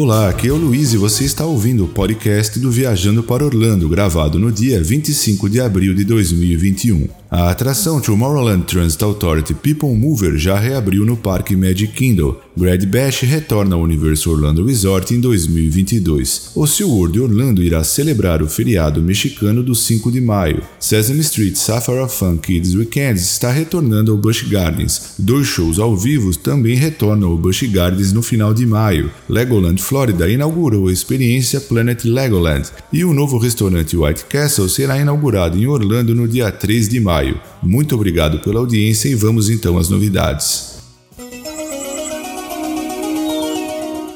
Olá, aqui é o Luiz e você está ouvindo o podcast do Viajando para Orlando, gravado no dia 25 de abril de 2021. A atração Tomorrowland Transit Authority People Mover já reabriu no Parque Magic Kingdom. Grad Bash retorna ao Universo Orlando Resort em 2022. O SeaWorld Orlando irá celebrar o feriado mexicano do 5 de maio. Sesame Street Safari Fun Kids Weekends está retornando ao Busch Gardens. Dois shows ao vivo também retornam ao Busch Gardens no final de maio. Legoland Florida inaugurou a experiência Planet Legoland e o novo restaurante White Castle será inaugurado em Orlando no dia 3 de maio Muito obrigado pela audiência e vamos então às novidades.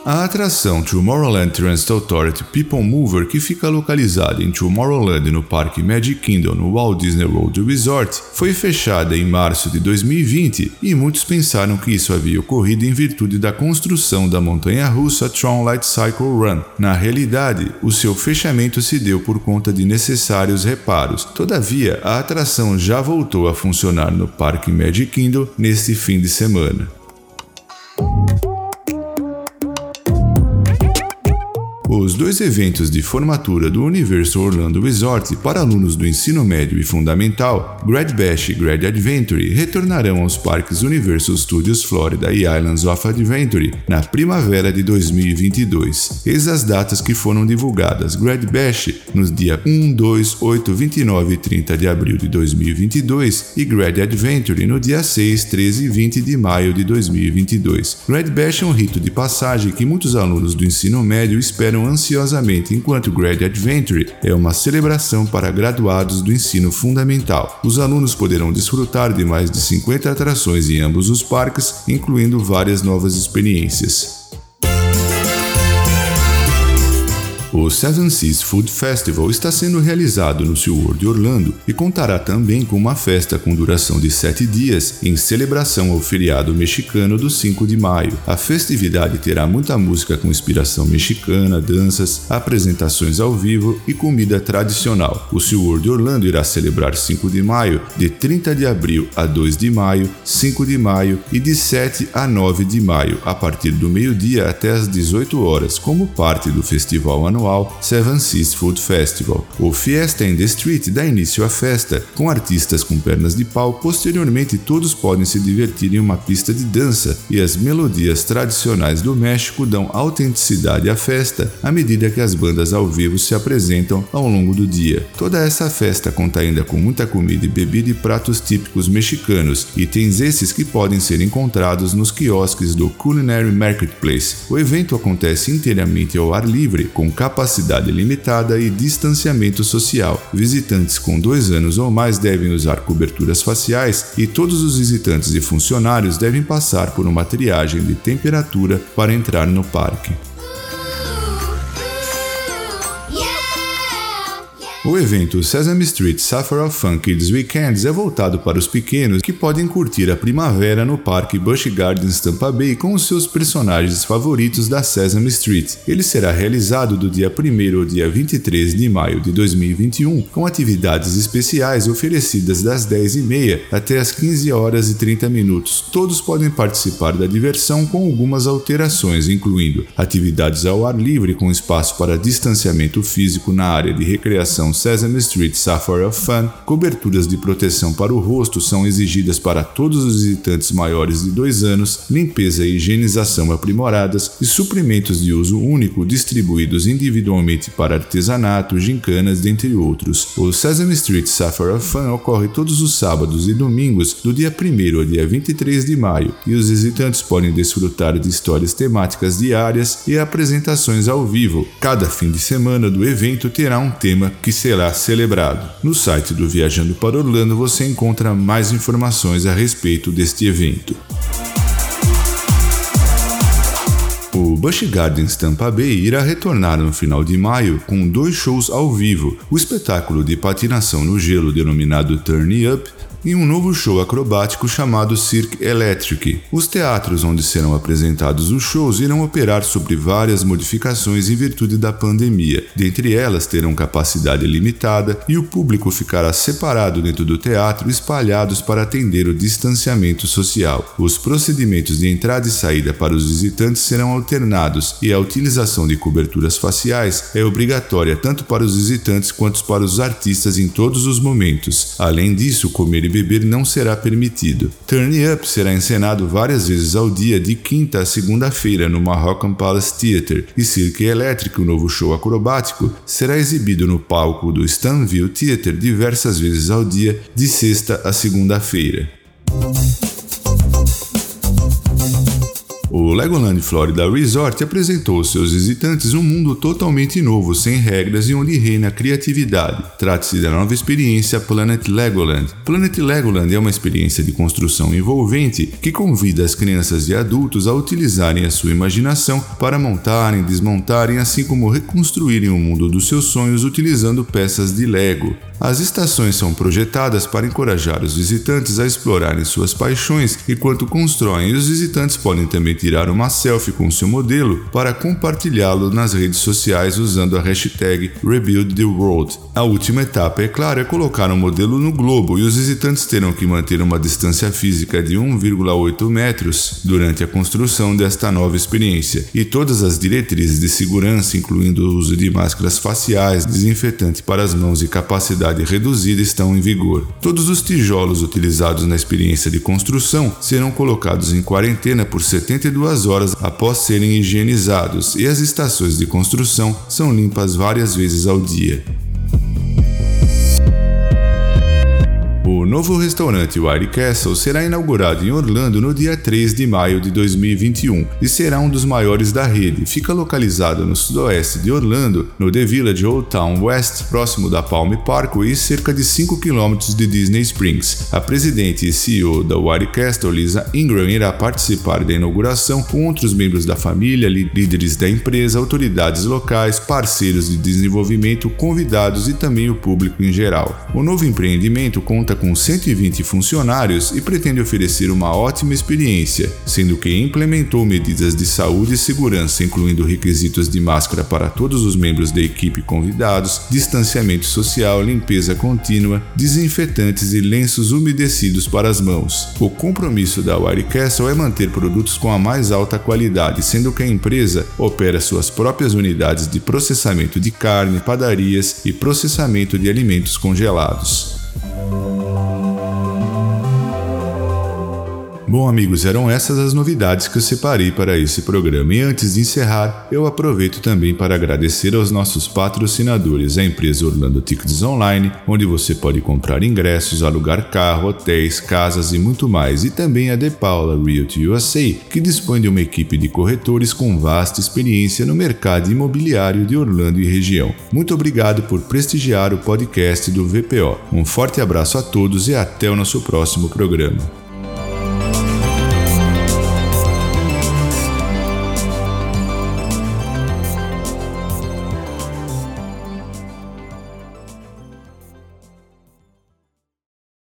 A atração Tomorrowland Transit Authority People Mover, que fica localizada em Tomorrowland no Parque Magic Kingdom no Walt Disney World Resort, foi fechada em março de 2020 e muitos pensaram que isso havia ocorrido em virtude da construção da montanha-russa Tron Light Cycle Run. Na realidade, o seu fechamento se deu por conta de necessários reparos. Todavia, a atração já voltou a funcionar no Parque Magic Kingdom neste fim de semana. Os dois eventos de formatura do Universo Orlando Resort para alunos do ensino médio e fundamental, Grad Bash e Grad Adventure, retornarão aos parques Universal Studios Florida e Islands of Adventure na primavera de 2022. Eis as datas que foram divulgadas: Grad Bash nos dias 1, 2, 8, 29 e 30 de abril de 2022 e Grad Adventure no dia 6, 13 e 20 de maio de 2022. Grad Bash é um rito de passagem que muitos alunos do ensino médio esperam ansiosamente, enquanto Grad Adventure é uma celebração para graduados do ensino fundamental. Os alunos poderão desfrutar de mais de 50 atrações em ambos os parques, incluindo várias novas experiências. O Seven Seas Food Festival está sendo realizado no SeaWorld Orlando e contará também com uma festa com duração de sete dias em celebração ao feriado mexicano do 5 de maio. A festividade terá muita música com inspiração mexicana, danças, apresentações ao vivo e comida tradicional. O SeaWorld Orlando irá celebrar 5 de maio de 30 de abril a 2 de maio, 5 de maio e de 7 a 9 de maio, a partir do meio-dia até as 18 horas, como parte do festival anual anual Seven Seas Food Festival. O Fiesta in the Street dá início à festa, com artistas com pernas de pau. Posteriormente, todos podem se divertir em uma pista de dança e as melodias tradicionais do México dão autenticidade à festa à medida que as bandas ao vivo se apresentam ao longo do dia. Toda essa festa conta ainda com muita comida e bebida e pratos típicos mexicanos, itens esses que podem ser encontrados nos quiosques do Culinary Marketplace. O evento acontece inteiramente ao ar livre, com capacidade limitada e distanciamento social. Visitantes com dois anos ou mais devem usar coberturas faciais e todos os visitantes e funcionários devem passar por uma triagem de temperatura para entrar no parque. O evento Sesame Street Safari of Fun Kids Weekends é voltado para os pequenos que podem curtir a primavera no Parque Busch Gardens Tampa Bay com os seus personagens favoritos da Sesame Street. Ele será realizado do dia 1 ao dia 23 de maio de 2021, com atividades especiais oferecidas das 10h30 até as 15 horas e 30 minutos. Todos podem participar da diversão com algumas alterações, incluindo atividades ao ar livre com espaço para distanciamento físico na área de recreação Sesame Street Safari of Fun, coberturas de proteção para o rosto são exigidas para todos os visitantes maiores de 2 anos, limpeza e higienização aprimoradas e suprimentos de uso único distribuídos individualmente para artesanato, gincanas, dentre outros. O Sesame Street Safari of Fun ocorre todos os sábados e domingos, do dia 1 ao dia 23 de maio, e os visitantes podem desfrutar de histórias temáticas diárias e apresentações ao vivo. Cada fim de semana do evento terá um tema que será celebrado. No site do Viajando para Orlando você encontra mais informações a respeito deste evento. O Busch Gardens Tampa Bay irá retornar no final de maio com dois shows ao vivo: o espetáculo de patinação no gelo denominado Turn Up em um novo show acrobático chamado Cirque Electric. Os teatros onde serão apresentados os shows irão operar sobre várias modificações em virtude da pandemia. Dentre elas, terão capacidade limitada e o público ficará separado dentro do teatro, espalhados para atender o distanciamento social. Os procedimentos de entrada e saída para os visitantes serão alternados e a utilização de coberturas faciais é obrigatória tanto para os visitantes quanto para os artistas em todos os momentos. Além disso, comer e beber não será permitido. Turn Up será encenado várias vezes ao dia de quinta a segunda-feira no Moroccan Palace Theatre e Cirque Electric, o novo show acrobático, será exibido no palco do Stanville Theatre diversas vezes ao dia de sexta a segunda-feira. O Legoland Florida Resort apresentou aos seus visitantes um mundo totalmente novo, sem regras e onde reina a criatividade. Trata-se da nova experiência Planet Legoland. Planet Legoland é uma experiência de construção envolvente que convida as crianças e adultos a utilizarem a sua imaginação para montarem, desmontarem, assim como reconstruírem o mundo dos seus sonhos utilizando peças de Lego. As estações são projetadas para encorajar os visitantes a explorarem suas paixões enquanto constroem, os visitantes podem também tirar uma selfie com seu modelo para compartilhá-lo nas redes sociais usando a hashtag Rebuild the World. A última etapa, é claro, é colocar o um modelo no globo e os visitantes terão que manter uma distância física de 1,8 metros durante a construção desta nova experiência, e todas as diretrizes de segurança, incluindo o uso de máscaras faciais, desinfetante para as mãos e capacidade reduzida estão em vigor. Todos os tijolos utilizados na experiência de construção serão colocados em quarentena por 72 horas após serem higienizados e as estações de construção são limpas várias vezes ao dia. O novo restaurante White Castle será inaugurado em Orlando no dia 3 de maio de 2021 e será um dos maiores da rede. Fica localizado no sudoeste de Orlando, no The Village Old Town West, próximo da Palm Parkway e cerca de 5 km de Disney Springs. A presidente e CEO da White Castle, Lisa Ingram, irá participar da inauguração com outros membros da família, líderes da empresa, autoridades locais, parceiros de desenvolvimento, convidados e também o público em geral. O novo empreendimento conta conta com 120 funcionários e pretende oferecer uma ótima experiência, sendo que implementou medidas de saúde e segurança, incluindo requisitos de máscara para todos os membros da equipe convidados, distanciamento social, limpeza contínua, desinfetantes e lenços umedecidos para as mãos. O compromisso da Wirecastle é manter produtos com a mais alta qualidade, sendo que a empresa opera suas próprias unidades de processamento de carne, padarias e processamento de alimentos congelados. Bom, amigos, eram essas as novidades que eu separei para esse programa. E antes de encerrar, eu aproveito também para agradecer aos nossos patrocinadores, a empresa Orlando Tickets Online, onde você pode comprar ingressos, alugar carro, hotéis, casas e muito mais, e também a De Paula Realty USA, que dispõe de uma equipe de corretores com vasta experiência no mercado imobiliário de Orlando e região. Muito obrigado por prestigiar o podcast do VPO. Um forte abraço a todos e até o nosso próximo programa.